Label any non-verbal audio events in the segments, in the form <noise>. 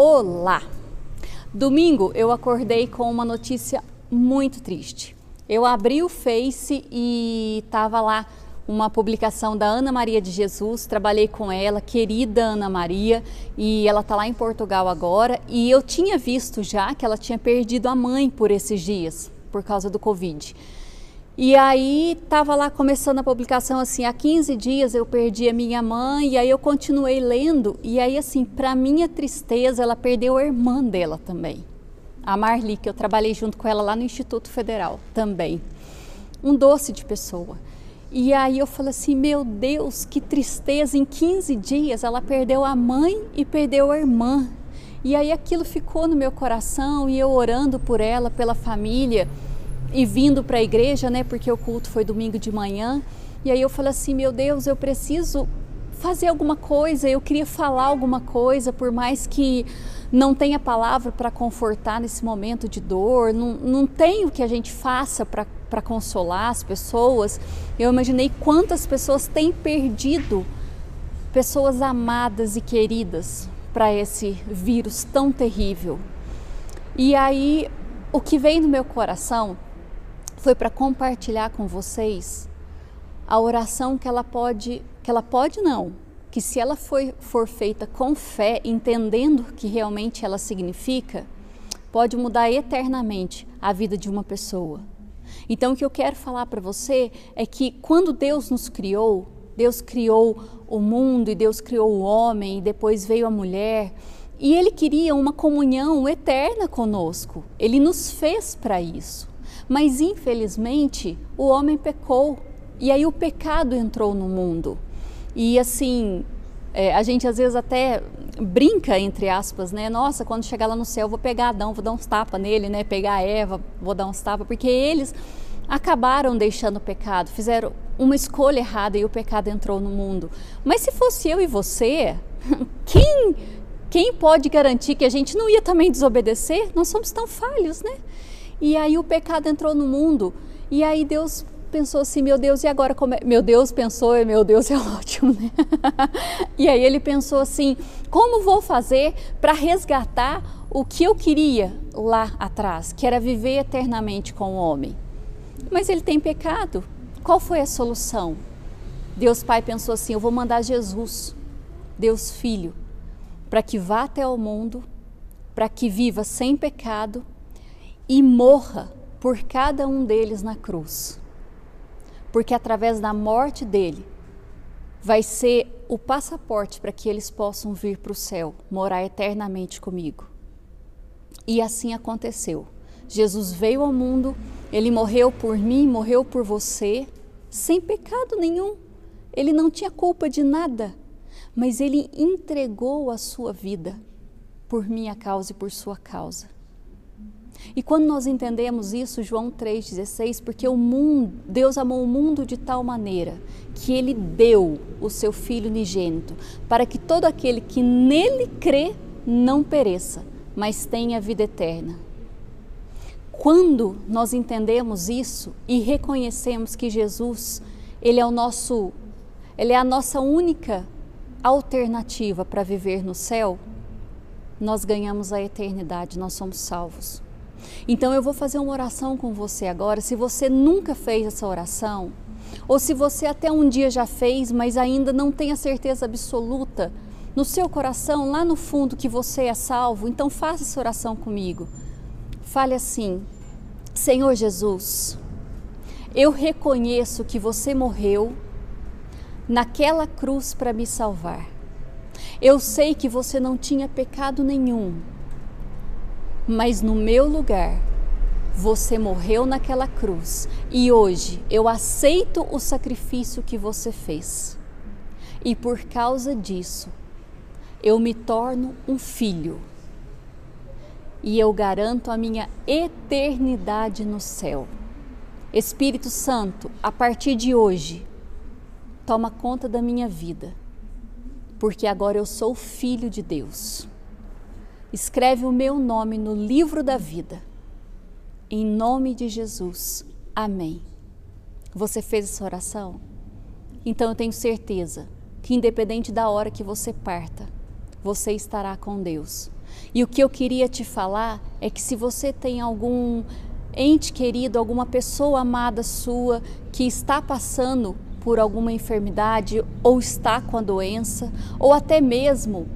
Olá! Domingo eu acordei com uma notícia muito triste. Eu abri o Face e estava lá uma publicação da Ana Maria de Jesus, trabalhei com ela, querida Ana Maria, e ela está lá em Portugal agora. E eu tinha visto já que ela tinha perdido a mãe por esses dias, por causa do Covid. E aí estava lá começando a publicação assim, há 15 dias eu perdi a minha mãe, e aí eu continuei lendo, e aí assim, para minha tristeza, ela perdeu a irmã dela também. A Marli, que eu trabalhei junto com ela lá no Instituto Federal também. Um doce de pessoa. E aí eu falei assim, meu Deus, que tristeza, em 15 dias ela perdeu a mãe e perdeu a irmã. E aí aquilo ficou no meu coração e eu orando por ela, pela família e vindo para a igreja, né? Porque o culto foi domingo de manhã. E aí eu falei assim, meu Deus, eu preciso fazer alguma coisa, eu queria falar alguma coisa, por mais que não tenha palavra para confortar nesse momento de dor, não, não tem o que a gente faça para consolar as pessoas. Eu imaginei quantas pessoas têm perdido pessoas amadas e queridas para esse vírus tão terrível. E aí, o que veio no meu coração foi para compartilhar com vocês a oração que ela pode, que ela pode não, que se ela for feita com fé, entendendo o que realmente ela significa, pode mudar eternamente a vida de uma pessoa. Então o que eu quero falar para você é que quando Deus nos criou, Deus criou o mundo e Deus criou o homem e depois veio a mulher, e ele queria uma comunhão eterna conosco. Ele nos fez para isso. Mas infelizmente o homem pecou e aí o pecado entrou no mundo. E assim, é, a gente às vezes até brinca, entre aspas, né? Nossa, quando chegar lá no céu, vou pegar Adão, vou dar uns tapas nele, né? Pegar Eva, vou dar uns tapas, porque eles acabaram deixando o pecado, fizeram uma escolha errada e o pecado entrou no mundo. Mas se fosse eu e você, <laughs> quem, quem pode garantir que a gente não ia também desobedecer? Nós somos tão falhos, né? E aí o pecado entrou no mundo. E aí Deus pensou assim, meu Deus, e agora como é? Meu Deus pensou, meu Deus <laughs> é ótimo, né? e aí ele pensou assim, como vou fazer para resgatar o que eu queria lá atrás, que era viver eternamente com o homem? Mas ele tem pecado. Qual foi a solução? Deus Pai pensou assim, eu vou mandar Jesus, Deus Filho, para que vá até o mundo, para que viva sem pecado e morra por cada um deles na cruz. Porque através da morte dele vai ser o passaporte para que eles possam vir para o céu, morar eternamente comigo. E assim aconteceu. Jesus veio ao mundo, ele morreu por mim, morreu por você, sem pecado nenhum. Ele não tinha culpa de nada, mas ele entregou a sua vida por minha causa e por sua causa. E quando nós entendemos isso, João 3,16, porque o mundo, Deus amou o mundo de tal maneira que ele deu o seu Filho unigênito, para que todo aquele que nele crê não pereça, mas tenha vida eterna. Quando nós entendemos isso e reconhecemos que Jesus, ele é o nosso, ele é a nossa única alternativa para viver no céu, nós ganhamos a eternidade, nós somos salvos. Então eu vou fazer uma oração com você agora. Se você nunca fez essa oração, ou se você até um dia já fez, mas ainda não tem a certeza absoluta no seu coração, lá no fundo, que você é salvo, então faça essa oração comigo. Fale assim: Senhor Jesus, eu reconheço que você morreu naquela cruz para me salvar. Eu sei que você não tinha pecado nenhum mas no meu lugar você morreu naquela cruz e hoje eu aceito o sacrifício que você fez. E por causa disso, eu me torno um filho e eu garanto a minha eternidade no céu. Espírito Santo, a partir de hoje, toma conta da minha vida, porque agora eu sou filho de Deus escreve o meu nome no livro da vida. Em nome de Jesus. Amém. Você fez essa oração? Então eu tenho certeza que, independente da hora que você parta, você estará com Deus. E o que eu queria te falar é que se você tem algum ente querido, alguma pessoa amada sua que está passando por alguma enfermidade ou está com a doença, ou até mesmo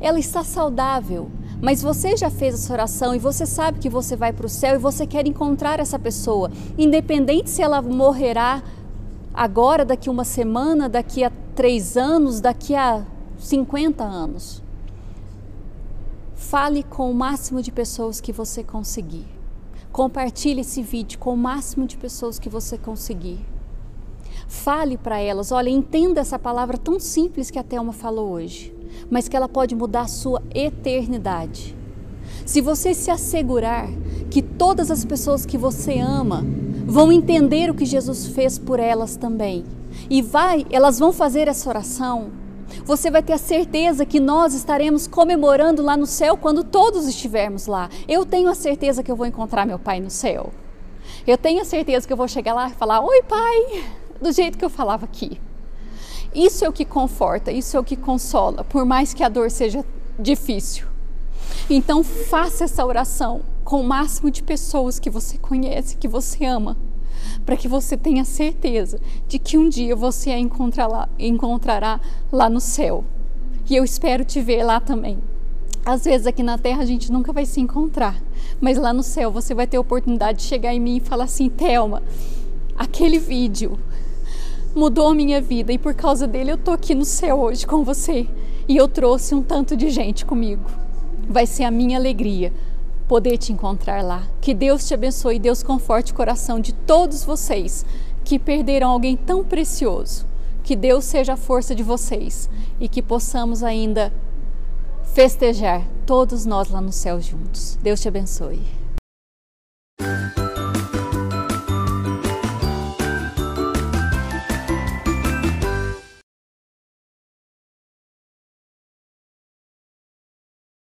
ela está saudável, mas você já fez essa oração e você sabe que você vai para o céu e você quer encontrar essa pessoa, independente se ela morrerá agora, daqui uma semana, daqui a três anos, daqui a 50 anos. Fale com o máximo de pessoas que você conseguir. Compartilhe esse vídeo com o máximo de pessoas que você conseguir. Fale para elas, olha, entenda essa palavra tão simples que a Thelma falou hoje mas que ela pode mudar a sua eternidade. Se você se assegurar que todas as pessoas que você ama vão entender o que Jesus fez por elas também, e vai, elas vão fazer essa oração, você vai ter a certeza que nós estaremos comemorando lá no céu quando todos estivermos lá. Eu tenho a certeza que eu vou encontrar meu pai no céu. Eu tenho a certeza que eu vou chegar lá e falar: Oi, pai, do jeito que eu falava aqui. Isso é o que conforta, isso é o que consola, por mais que a dor seja difícil. Então faça essa oração com o máximo de pessoas que você conhece, que você ama, para que você tenha certeza de que um dia você a encontrará, encontrará lá no céu. E eu espero te ver lá também. Às vezes aqui na terra a gente nunca vai se encontrar, mas lá no céu você vai ter a oportunidade de chegar em mim e falar assim: Thelma, aquele vídeo mudou a minha vida e por causa dele eu tô aqui no céu hoje com você e eu trouxe um tanto de gente comigo. Vai ser a minha alegria poder te encontrar lá. Que Deus te abençoe e Deus conforte o coração de todos vocês que perderam alguém tão precioso. Que Deus seja a força de vocês e que possamos ainda festejar todos nós lá no céu juntos. Deus te abençoe.